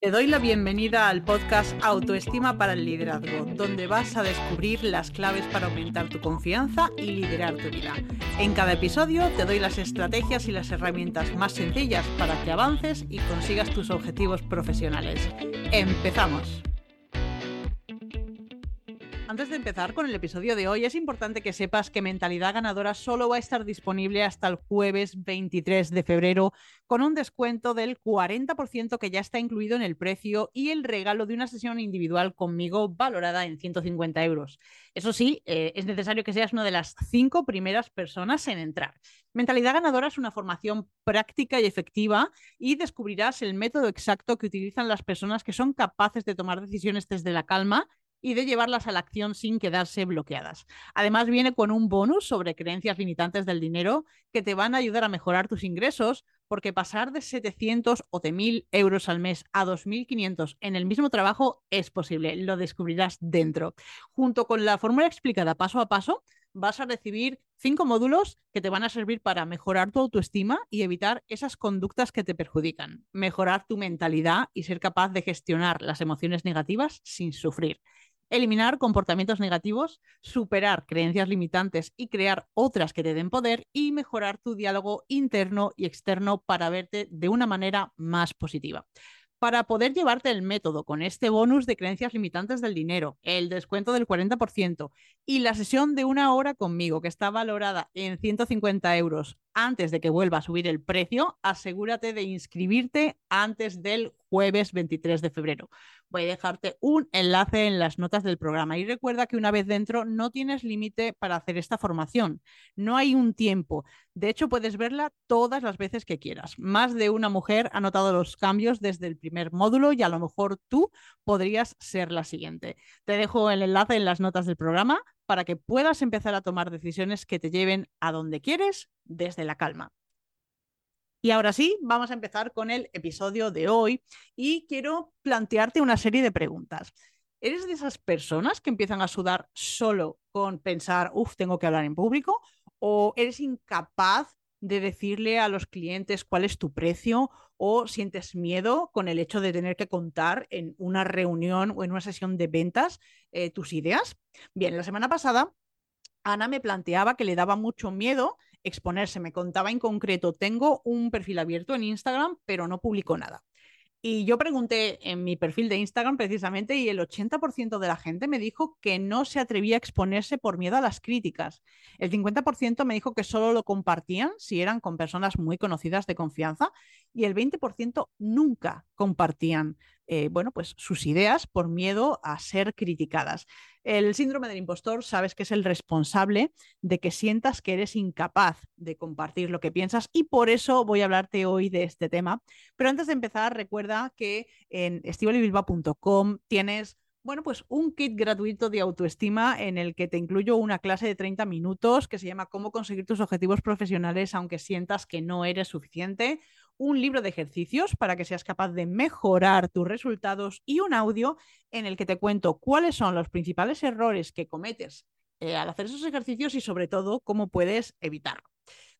Te doy la bienvenida al podcast Autoestima para el Liderazgo, donde vas a descubrir las claves para aumentar tu confianza y liderar tu vida. En cada episodio te doy las estrategias y las herramientas más sencillas para que avances y consigas tus objetivos profesionales. ¡Empezamos! Antes de empezar con el episodio de hoy, es importante que sepas que Mentalidad Ganadora solo va a estar disponible hasta el jueves 23 de febrero con un descuento del 40% que ya está incluido en el precio y el regalo de una sesión individual conmigo valorada en 150 euros. Eso sí, eh, es necesario que seas una de las cinco primeras personas en entrar. Mentalidad Ganadora es una formación práctica y efectiva y descubrirás el método exacto que utilizan las personas que son capaces de tomar decisiones desde la calma y de llevarlas a la acción sin quedarse bloqueadas. Además, viene con un bonus sobre creencias limitantes del dinero que te van a ayudar a mejorar tus ingresos, porque pasar de 700 o de 1000 euros al mes a 2500 en el mismo trabajo es posible, lo descubrirás dentro. Junto con la fórmula explicada paso a paso, vas a recibir cinco módulos que te van a servir para mejorar tu autoestima y evitar esas conductas que te perjudican, mejorar tu mentalidad y ser capaz de gestionar las emociones negativas sin sufrir eliminar comportamientos negativos, superar creencias limitantes y crear otras que te den poder y mejorar tu diálogo interno y externo para verte de una manera más positiva. Para poder llevarte el método con este bonus de creencias limitantes del dinero, el descuento del 40% y la sesión de una hora conmigo, que está valorada en 150 euros antes de que vuelva a subir el precio, asegúrate de inscribirte antes del jueves 23 de febrero. Voy a dejarte un enlace en las notas del programa y recuerda que una vez dentro no tienes límite para hacer esta formación. No hay un tiempo. De hecho, puedes verla todas las veces que quieras. Más de una mujer ha notado los cambios desde el primer módulo y a lo mejor tú podrías ser la siguiente. Te dejo el enlace en las notas del programa para que puedas empezar a tomar decisiones que te lleven a donde quieres desde la calma. Y ahora sí, vamos a empezar con el episodio de hoy y quiero plantearte una serie de preguntas. ¿Eres de esas personas que empiezan a sudar solo con pensar, uff, tengo que hablar en público? ¿O eres incapaz de decirle a los clientes cuál es tu precio o sientes miedo con el hecho de tener que contar en una reunión o en una sesión de ventas eh, tus ideas? Bien, la semana pasada Ana me planteaba que le daba mucho miedo exponerse. Me contaba en concreto, tengo un perfil abierto en Instagram, pero no publico nada. Y yo pregunté en mi perfil de Instagram precisamente y el 80% de la gente me dijo que no se atrevía a exponerse por miedo a las críticas. El 50% me dijo que solo lo compartían si eran con personas muy conocidas de confianza y el 20% nunca compartían eh, bueno, pues sus ideas por miedo a ser criticadas. El síndrome del impostor sabes que es el responsable de que sientas que eres incapaz de compartir lo que piensas y por eso voy a hablarte hoy de este tema. Pero antes de empezar, recuerda que en estivalibilba.com tienes bueno, pues un kit gratuito de autoestima en el que te incluyo una clase de 30 minutos que se llama Cómo conseguir tus objetivos profesionales aunque sientas que no eres suficiente, un libro de ejercicios para que seas capaz de mejorar tus resultados y un audio en el que te cuento cuáles son los principales errores que cometes eh, al hacer esos ejercicios y sobre todo cómo puedes evitarlo.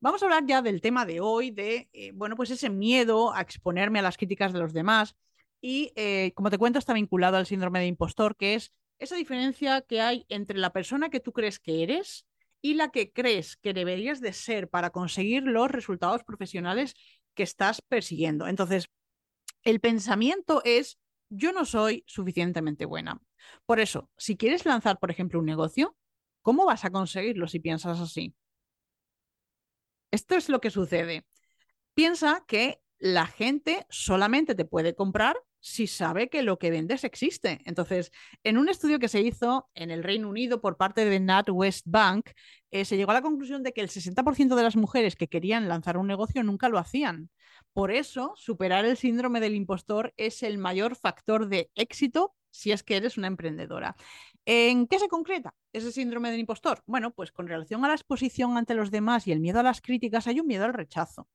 Vamos a hablar ya del tema de hoy, de, eh, bueno, pues ese miedo a exponerme a las críticas de los demás y, eh, como te cuento, está vinculado al síndrome de impostor, que es esa diferencia que hay entre la persona que tú crees que eres y la que crees que deberías de ser para conseguir los resultados profesionales que estás persiguiendo. Entonces, el pensamiento es, yo no soy suficientemente buena. Por eso, si quieres lanzar, por ejemplo, un negocio, ¿cómo vas a conseguirlo si piensas así? Esto es lo que sucede. Piensa que la gente solamente te puede comprar si sabe que lo que vendes existe. Entonces, en un estudio que se hizo en el Reino Unido por parte de NatWest Bank, eh, se llegó a la conclusión de que el 60% de las mujeres que querían lanzar un negocio nunca lo hacían. Por eso, superar el síndrome del impostor es el mayor factor de éxito si es que eres una emprendedora. ¿En qué se concreta ese síndrome del impostor? Bueno, pues con relación a la exposición ante los demás y el miedo a las críticas, hay un miedo al rechazo.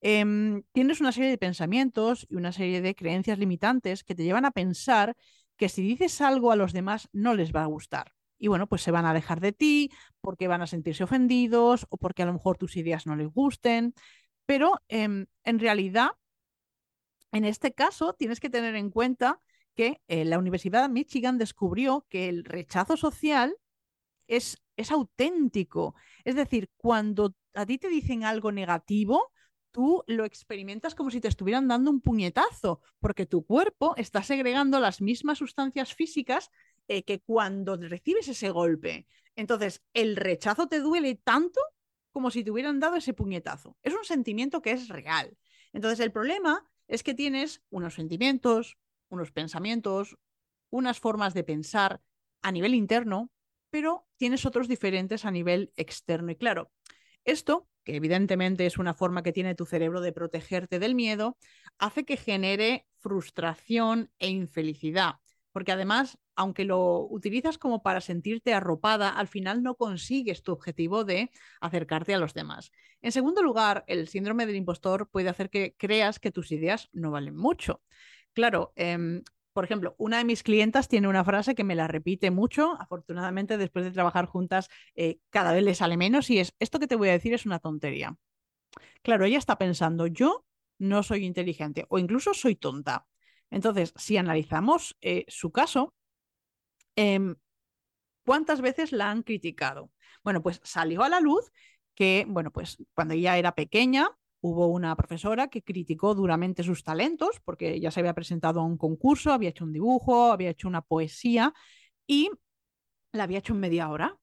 Em, tienes una serie de pensamientos y una serie de creencias limitantes que te llevan a pensar que si dices algo a los demás no les va a gustar. Y bueno, pues se van a alejar de ti porque van a sentirse ofendidos o porque a lo mejor tus ideas no les gusten. Pero em, en realidad En este caso, tienes que tener en cuenta que eh, la Universidad de Michigan descubrió que el rechazo social es, es auténtico. Es decir, cuando a ti te dicen algo negativo, tú lo experimentas como si te estuvieran dando un puñetazo, porque tu cuerpo está segregando las mismas sustancias físicas eh, que cuando recibes ese golpe. Entonces, el rechazo te duele tanto como si te hubieran dado ese puñetazo. Es un sentimiento que es real. Entonces, el problema es que tienes unos sentimientos, unos pensamientos, unas formas de pensar a nivel interno, pero tienes otros diferentes a nivel externo. Y claro, esto, que evidentemente es una forma que tiene tu cerebro de protegerte del miedo, hace que genere frustración e infelicidad porque además, aunque lo utilizas como para sentirte arropada, al final no consigues tu objetivo de acercarte a los demás. En segundo lugar, el síndrome del impostor puede hacer que creas que tus ideas no valen mucho. Claro, em, por ejemplo, una de mis clientas tiene una frase que me la repite mucho, afortunadamente después de trabajar juntas eh, cada vez le sale menos y es, esto que te voy a decir es una tontería. Claro, ella está pensando, yo no soy inteligente o incluso soy tonta. Entonces, si analizamos eh, su caso, em, ¿cuántas veces la han criticado? Bueno, pues salió a la luz que, bueno, pues cuando ella era pequeña, hubo una profesora que criticó duramente sus talentos, porque ella se había presentado a un concurso, había hecho un dibujo, había hecho una poesía y la había hecho en media hora.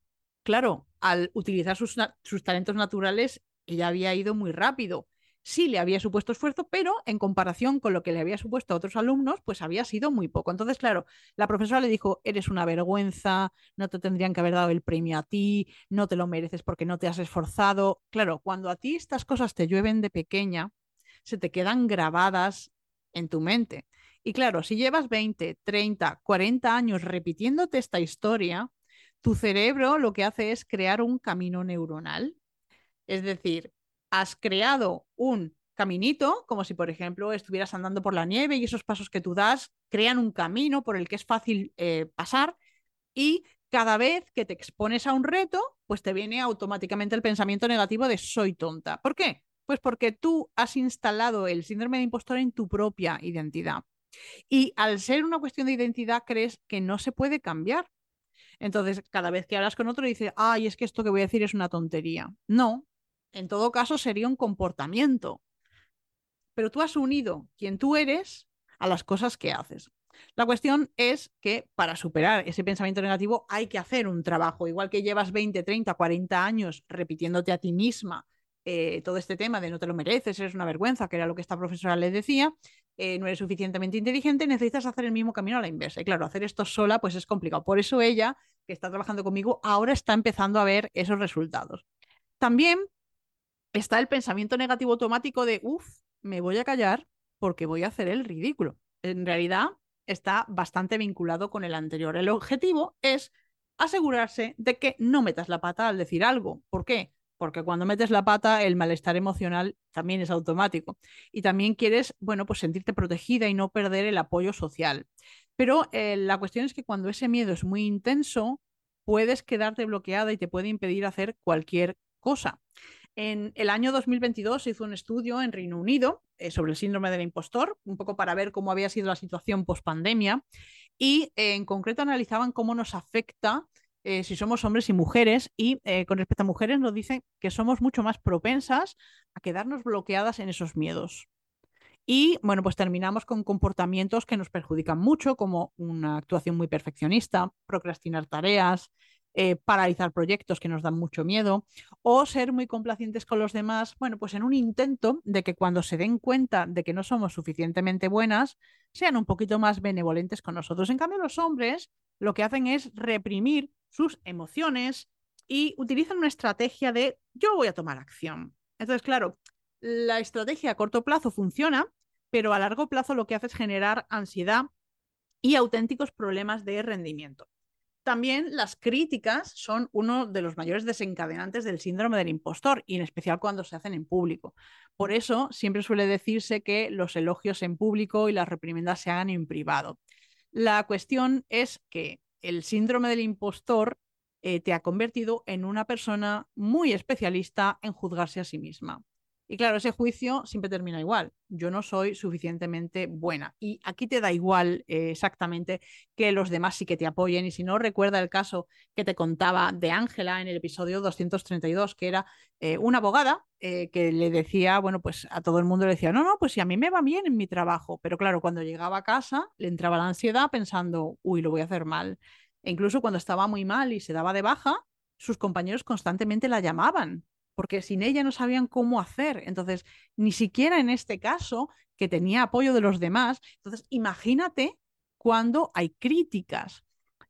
Claro, al utilizar sus, sus talentos naturales, ella había ido muy rápido sí le había supuesto esfuerzo, pero en comparación con lo que le había supuesto a otros alumnos, pues había sido muy poco. Entonces, claro, la profesora le dijo, eres una vergüenza, no te tendrían que haber dado el premio a ti, no te lo mereces porque no te has esforzado. Claro, cuando a ti estas cosas te llueven de pequeña, se te quedan grabadas en tu mente. Y claro, si llevas 20, 30, 40 años repitiéndote esta historia, tu cerebro lo que hace es crear un camino neuronal. Es decir, has creado un caminito, como si, por ejemplo, estuvieras andando por la nieve y esos pasos que tú das crean un camino por el que es fácil eh, pasar y cada vez que te expones a un reto, pues te viene automáticamente el pensamiento negativo de soy tonta. ¿Por qué? Pues porque tú has instalado el síndrome de impostor en tu propia identidad. Y al ser una cuestión de identidad, crees que no se puede cambiar. Entonces, cada vez que hablas con otro, dices, ay, es que esto que voy a decir es una tontería. No, en todo caso sería un comportamiento. Pero tú has unido quien tú eres a las cosas que haces. La cuestión es que para superar ese pensamiento negativo hay que hacer un trabajo. Igual que llevas 20, 30, 40 años repitiéndote a ti misma eh, todo este tema de no te lo mereces, eres una vergüenza, que era lo que esta profesora le decía, eh, no eres suficientemente inteligente, necesitas hacer el mismo camino a la inversa. Y claro, hacer esto sola pues es complicado. Por eso ella, que está trabajando conmigo, ahora está empezando a ver esos resultados. También está el pensamiento negativo automático de, uff, me voy a callar porque voy a hacer el ridículo. En realidad está bastante vinculado con el anterior. El objetivo es asegurarse de que no metas la pata al decir algo. ¿Por qué? Porque cuando metes la pata, el malestar emocional también es automático. Y también quieres, bueno, pues sentirte protegida y no perder el apoyo social. Pero eh, la cuestión es que cuando ese miedo es muy intenso, puedes quedarte bloqueada y te puede impedir hacer cualquier cosa. En el año 2022 se hizo un estudio en Reino Unido eh, sobre el síndrome del impostor, un poco para ver cómo había sido la situación post pandemia y eh, en concreto analizaban cómo nos afecta eh, si somos hombres y mujeres y con respecto a mujeres nos dicen que somos mucho más propensas a quedarnos bloqueadas en esos miedos. Y bueno, pues terminamos con comportamientos que nos perjudican mucho, como una actuación muy perfeccionista, procrastinar tareas, eh, paralizar proyectos que nos dan mucho miedo o ser muy complacientes con los demás, bueno, pues en un intento de que cuando se den cuenta de que no somos suficientemente buenas, sean un poquito más benevolentes con nosotros. En cambio, los hombres lo que hacen es reprimir sus emociones y utilizan una estrategia de yo voy a tomar acción. Entonces, claro, la estrategia a corto plazo funciona, pero a largo plazo lo que hace es generar ansiedad y auténticos problemas de rendimiento. También las críticas son uno de los mayores desencadenantes del síndrome del impostor, y en especial cuando se hacen en público. Por eso siempre suele decirse que los elogios en público y las reprimendas se hagan en privado. La cuestión es que el síndrome del impostor eh, te ha convertido en una persona muy especialista en juzgarse a sí misma. Y claro, ese juicio siempre termina igual. Yo no soy suficientemente buena. Y aquí te da igual eh, exactamente que los demás sí que te apoyen. Y si no, recuerda el caso que te contaba de Ángela en el episodio 232, que era eh, una abogada eh, que le decía, bueno, pues a todo el mundo le decía, no, no, pues si a mí me va bien en mi trabajo. Pero claro, cuando llegaba a casa le entraba la ansiedad pensando, uy, lo voy a hacer mal. E incluso cuando estaba muy mal y se daba de baja, sus compañeros constantemente la llamaban porque sin ella no sabían cómo hacer. Entonces, ni siquiera en este caso, que tenía apoyo de los demás, entonces imagínate cuando hay críticas.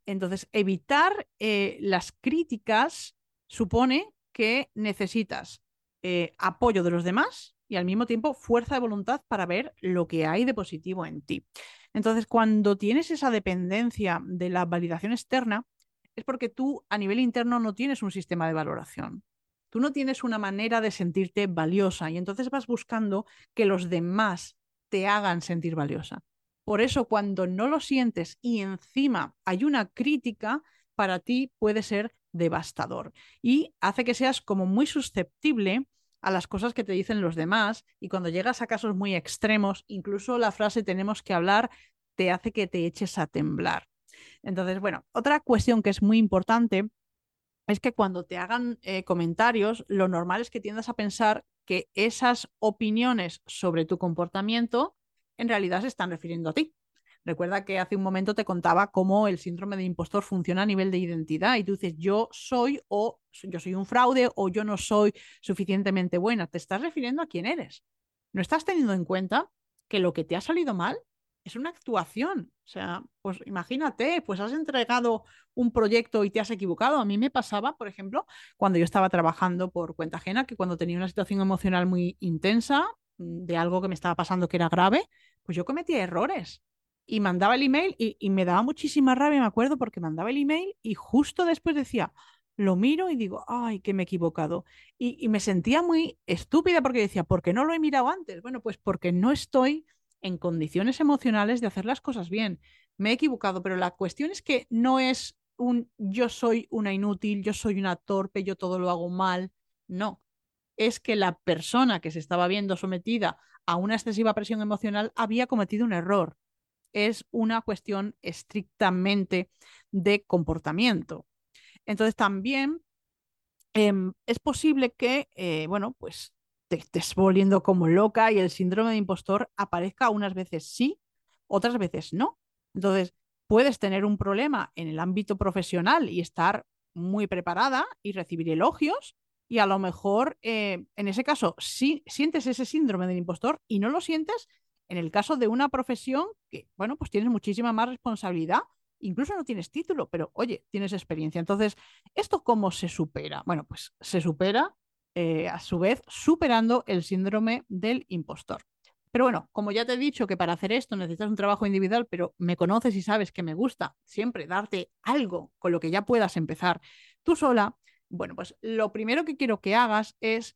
Entonces, evitar eh, las críticas supone que necesitas eh, apoyo de los demás y al mismo tiempo fuerza de voluntad para ver lo que hay de positivo en ti. Entonces, cuando tienes esa dependencia de la validación externa, es porque tú a nivel interno no tienes un sistema de valoración. Tú no tienes una manera de sentirte valiosa y entonces vas buscando que los demás te hagan sentir valiosa. Por eso cuando no lo sientes y encima hay una crítica, para ti puede ser devastador y hace que seas como muy susceptible a las cosas que te dicen los demás y cuando llegas a casos muy extremos, incluso la frase tenemos que hablar te hace que te eches a temblar. Entonces, bueno, otra cuestión que es muy importante es que cuando te hagan eh, comentarios, lo normal es que tiendas a pensar que esas opiniones sobre tu comportamiento en realidad se están refiriendo a ti. Recuerda que hace un momento te contaba cómo el síndrome de impostor funciona a nivel de identidad y tú dices yo soy o yo soy un fraude o yo no soy suficientemente buena. Te estás refiriendo a quién eres. No estás teniendo en cuenta que lo que te ha salido mal es una actuación. O sea, pues imagínate, pues has entregado un proyecto y te has equivocado. A mí me pasaba, por ejemplo, cuando yo estaba trabajando por cuenta ajena, que cuando tenía una situación emocional muy intensa mm, de algo que me estaba pasando que era grave, pues yo cometía errores. Y mandaba el email y, me daba muchísima rabia, me acuerdo, porque mandaba el email y justo después decía, lo miro y digo, ay, que me he equivocado. Y, y, me sentía muy estúpida porque decía, ¿por qué no lo he mirado antes? Bueno, pues porque no estoy en condiciones emocionales de hacer las cosas bien. Me he equivocado, pero la cuestión es que no es un yo soy una inútil, yo soy una torpe, yo todo lo hago mal. No, es que la persona que se estaba viendo sometida a una excesiva presión emocional había cometido un error. Es una cuestión estrictamente de comportamiento. Entonces también em, es posible que, eh, bueno, pues te estés volviendo como loca y el síndrome de impostor aparezca unas veces sí, otras veces no. Entonces, puedes tener un problema en el ámbito profesional y estar muy preparada y recibir elogios y a lo mejor eh, en ese caso sí sientes ese síndrome del impostor y no lo sientes en el caso de una profesión que, bueno, pues tienes muchísima más responsabilidad, incluso no tienes título, pero oye, tienes experiencia. Entonces, ¿esto cómo se supera? Bueno, pues se supera eh, a su vez superando el síndrome del impostor. Pero bueno, como ya te he dicho que para hacer esto necesitas un trabajo individual, pero me conoces y sabes que me gusta siempre darte algo con lo que ya puedas empezar tú sola, bueno, pues lo primero que quiero que hagas es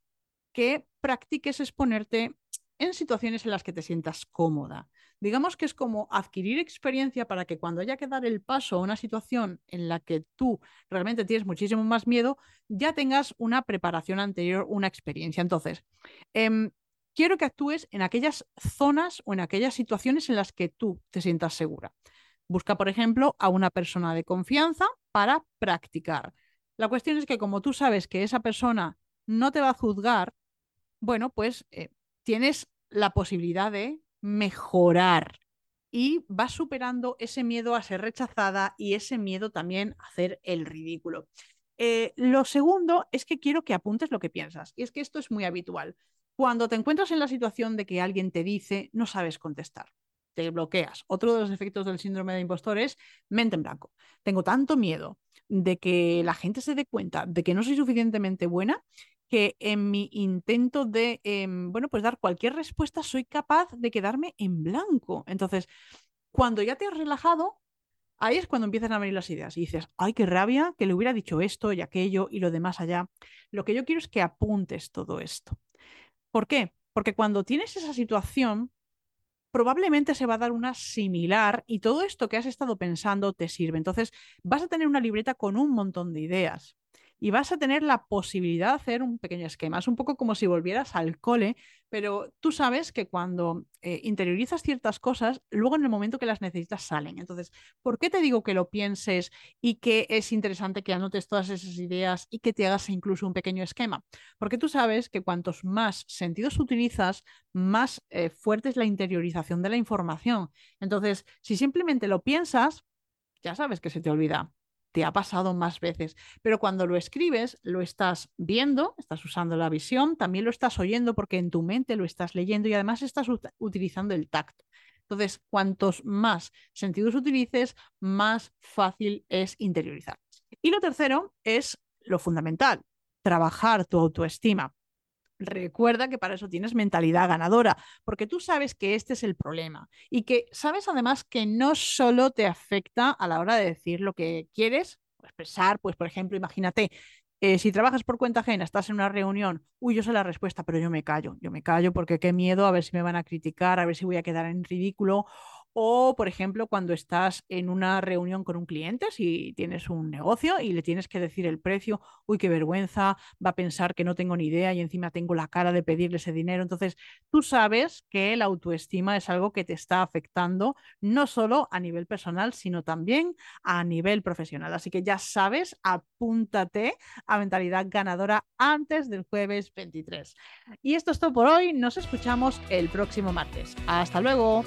que practiques exponerte en situaciones en las que te sientas cómoda. Digamos que es como adquirir experiencia para que cuando haya que dar el paso a una situación en la que tú realmente tienes muchísimo más miedo, ya tengas una preparación anterior, una experiencia. Entonces, em, quiero que actúes en aquellas zonas o en aquellas situaciones en las que tú te sientas segura. Busca, por ejemplo, a una persona de confianza para practicar. La cuestión es que como tú sabes que esa persona no te va a juzgar, bueno, pues eh, tienes la posibilidad de mejorar y vas superando ese miedo a ser rechazada y ese miedo también a hacer el ridículo. Eh, lo segundo es que quiero que apuntes lo que piensas. Y es que esto es muy habitual. Cuando te encuentras en la situación de que alguien te dice, no sabes contestar, te bloqueas. Otro de los efectos del síndrome de impostor es mente en blanco. Tengo tanto miedo de que la gente se dé cuenta de que no soy suficientemente buena que en mi intento de, em, bueno, pues dar cualquier respuesta soy capaz de quedarme en blanco. Entonces, cuando ya te has relajado, ahí es cuando empiezan a venir las ideas y dices, ay, qué rabia que le hubiera dicho esto y aquello y lo demás allá. Lo que yo quiero es que apuntes todo esto. ¿Por qué? Porque cuando tienes esa situación, probablemente se va a dar una similar y todo esto que has estado pensando te sirve. Entonces, vas a tener una libreta con un montón de ideas. Y vas a tener la posibilidad de hacer un pequeño esquema. Es un poco como si volvieras al cole, pero tú sabes que cuando eh, interiorizas ciertas cosas, luego en el momento que las necesitas salen. Entonces, ¿por qué te digo que lo pienses y que es interesante que anotes todas esas ideas y que te hagas incluso un pequeño esquema? Porque tú sabes que cuantos más sentidos utilizas, más eh, fuerte es la interiorización de la información. Entonces, si simplemente lo piensas, ya sabes que se te olvida te ha pasado más veces, pero cuando lo escribes, lo estás viendo, estás usando la visión, también lo estás oyendo porque en tu mente lo estás leyendo y además estás utilizando el tacto. Entonces, cuantos más sentidos utilices, más fácil es interiorizar. Y lo tercero es lo fundamental, trabajar tu autoestima. Recuerda que para eso tienes mentalidad ganadora, porque tú sabes que este es el problema y que sabes además que no solo te afecta a la hora de decir lo que quieres expresar, pues por ejemplo, imagínate, eh, si trabajas por cuenta ajena, estás en una reunión, uy, yo sé la respuesta, pero yo me callo, yo me callo porque qué miedo a ver si me van a criticar, a ver si voy a quedar en ridículo o, por ejemplo, cuando estás en una reunión con un cliente, si tienes un negocio y le tienes que decir el precio, uy, qué vergüenza, va a pensar que no tengo ni idea y encima tengo la cara de pedirle ese dinero. Entonces, tú sabes que la autoestima es algo que te está afectando no solo a nivel personal, sino también a nivel profesional. Así que ya sabes, apúntate a mentalidad ganadora antes del jueves 23. Y esto es todo por hoy. Nos escuchamos el próximo martes. Hasta luego.